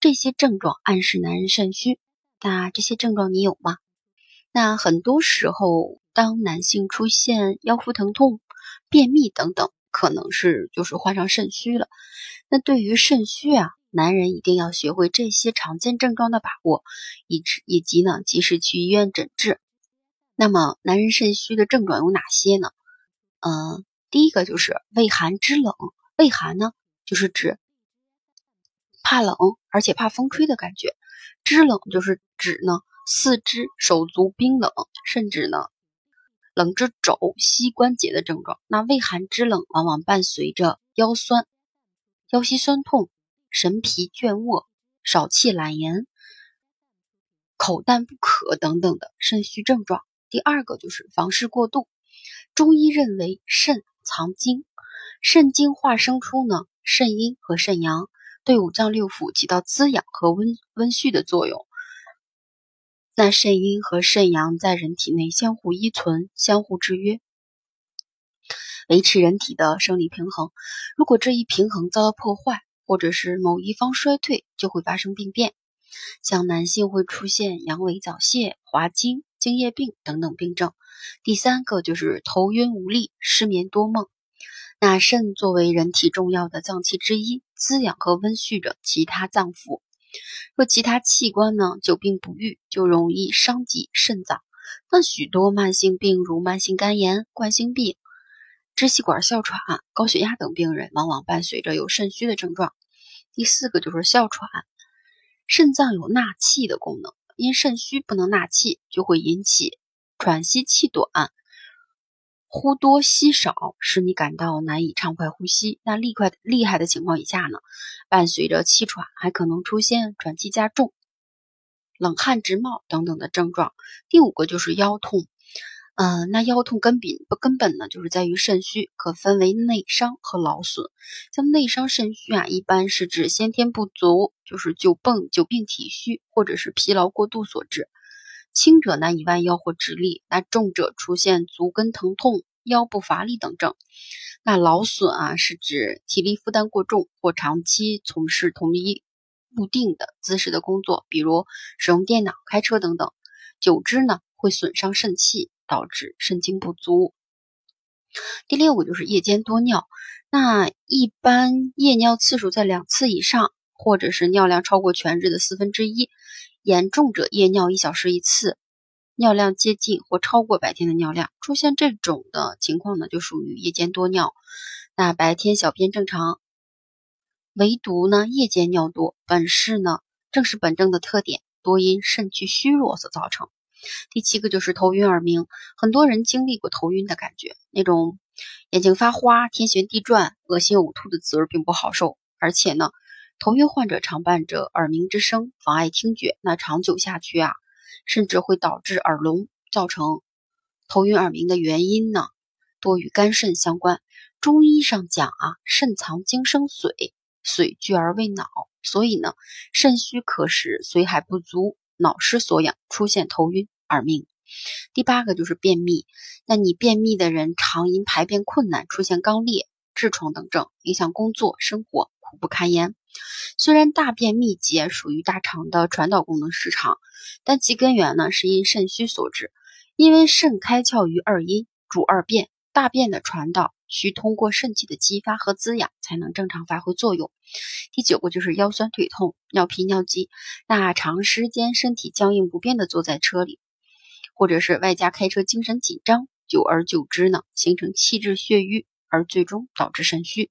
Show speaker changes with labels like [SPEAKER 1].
[SPEAKER 1] 这些症状暗示男人肾虚。那这些症状你有吗？那很多时候，当男性出现腰腹疼痛、便秘等等，可能是就是患上肾虚了。那对于肾虚啊，男人一定要学会这些常见症状的把握，以及以及呢及时去医院诊治。那么，男人肾虚的症状有哪些呢？嗯，第一个就是畏寒肢冷。畏寒呢，就是指怕冷，而且怕风吹的感觉。肢冷就是指呢四肢手足冰冷，甚至呢冷至肘膝关节的症状。那畏寒肢冷往往伴随着腰酸、腰膝酸痛、神疲倦卧、少气懒言、口淡不渴等等的肾虚症状。第二个就是房事过度。中医认为肾藏精，肾精化生出呢肾阴和肾阳。对五脏六腑起到滋养和温温煦的作用。那肾阴和肾阳在人体内相互依存、相互制约，维持人体的生理平衡。如果这一平衡遭到破坏，或者是某一方衰退，就会发生病变。像男性会出现阳痿早泄、滑精、精液病等等病症。第三个就是头晕无力、失眠多梦。那肾作为人体重要的脏器之一，滋养和温煦着其他脏腑。若其他器官呢久病不愈，就容易伤及肾脏。那许多慢性病，如慢性肝炎、冠心病、支气管哮喘、高血压等病人，往往伴随着有肾虚的症状。第四个就是哮喘。肾脏有纳气的功能，因肾虚不能纳气，就会引起喘息气短。呼多吸少，使你感到难以畅快呼吸。那厉快厉害的情况以下呢，伴随着气喘，还可能出现喘气加重、冷汗直冒等等的症状。第五个就是腰痛，嗯，那腰痛根本不根本呢，就是在于肾虚，可分为内伤和劳损。像内伤肾虚啊，一般是指先天不足，就是久病久病体虚，或者是疲劳过度所致。轻者难以弯腰或直立，那重者出现足跟疼痛、腰部乏力等症。那劳损啊，是指体力负担过重或长期从事同一固定的姿势的工作，比如使用电脑、开车等等，久之呢会损伤肾气，导致肾精不足。第六个就是夜间多尿，那一般夜尿次数在两次以上，或者是尿量超过全日的四分之一。严重者夜尿一小时一次，尿量接近或超过白天的尿量，出现这种的情况呢，就属于夜间多尿。那白天小便正常，唯独呢夜间尿多，本是呢正是本症的特点，多因肾气虚弱所造成。第七个就是头晕耳鸣，很多人经历过头晕的感觉，那种眼睛发花、天旋地转、恶心呕吐的滋味并不好受，而且呢。头晕患者常伴着耳鸣之声，妨碍听觉。那长久下去啊，甚至会导致耳聋，造成头晕耳鸣的原因呢，多与肝肾相关。中医上讲啊，肾藏精生髓，髓聚而为脑，所以呢，肾虚可使髓海不足，脑失所养，出现头晕耳鸣。第八个就是便秘，那你便秘的人常因排便困难，出现肛裂、痔疮等症，影响工作生活，苦不堪言。虽然大便秘结属于大肠的传导功能失常，但其根源呢是因肾虚所致。因为肾开窍于二阴，主二便，大便的传导需通过肾气的激发和滋养才能正常发挥作用。第九个就是腰酸腿痛、尿频尿急，那长时间身体僵硬不变的坐在车里，或者是外加开车精神紧张，久而久之呢，形成气滞血瘀，而最终导致肾虚。